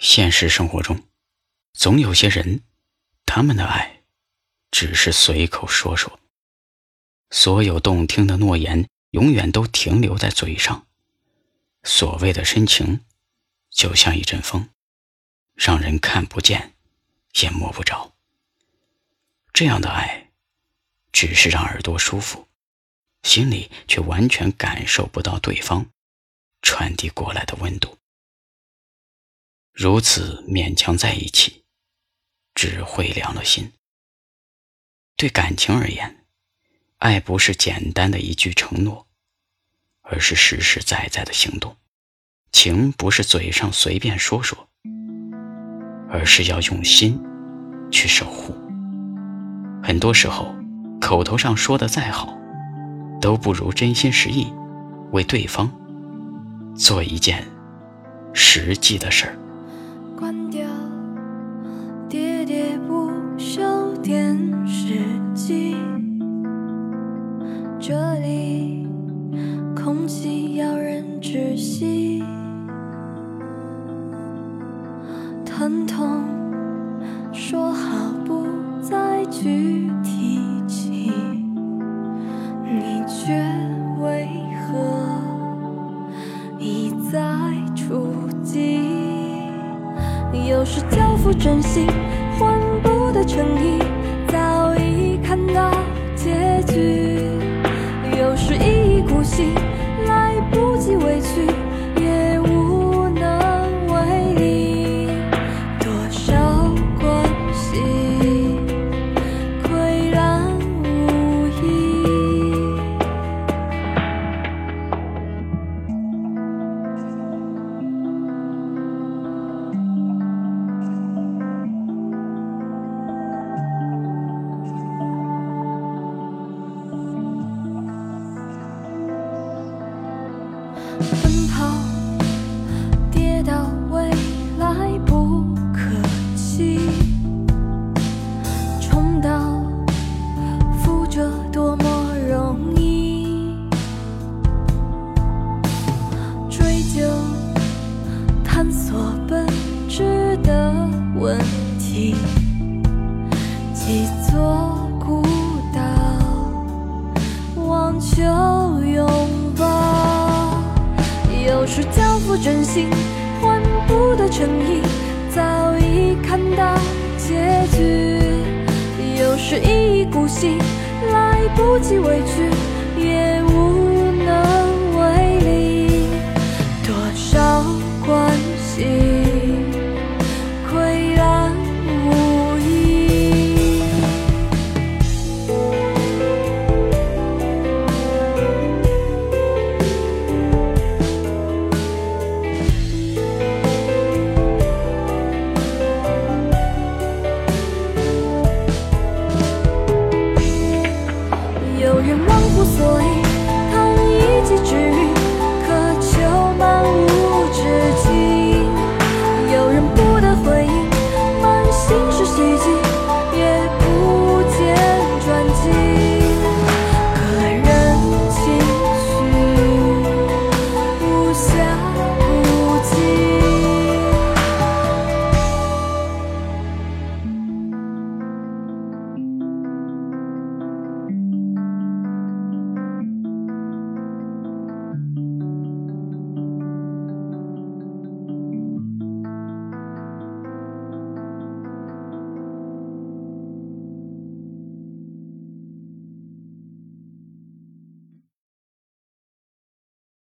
现实生活中，总有些人，他们的爱只是随口说说。所有动听的诺言，永远都停留在嘴上。所谓的深情，就像一阵风，让人看不见，也摸不着。这样的爱，只是让耳朵舒服，心里却完全感受不到对方传递过来的温度。如此勉强在一起，只会凉了心。对感情而言，爱不是简单的一句承诺，而是实实在在的行动。情不是嘴上随便说说，而是要用心去守护。很多时候，口头上说的再好，都不如真心实意为对方做一件实际的事儿。关掉喋喋不休电视机，这里空气要人窒息，疼痛是交付真心换不得诚意，早已看到结局；又是一意孤行，来不及委屈，探索本质的问题，几座孤岛，望求拥抱。有时交付真心换不得诚意，早已看到结局；有时一意孤行，来不及委屈，也无 voice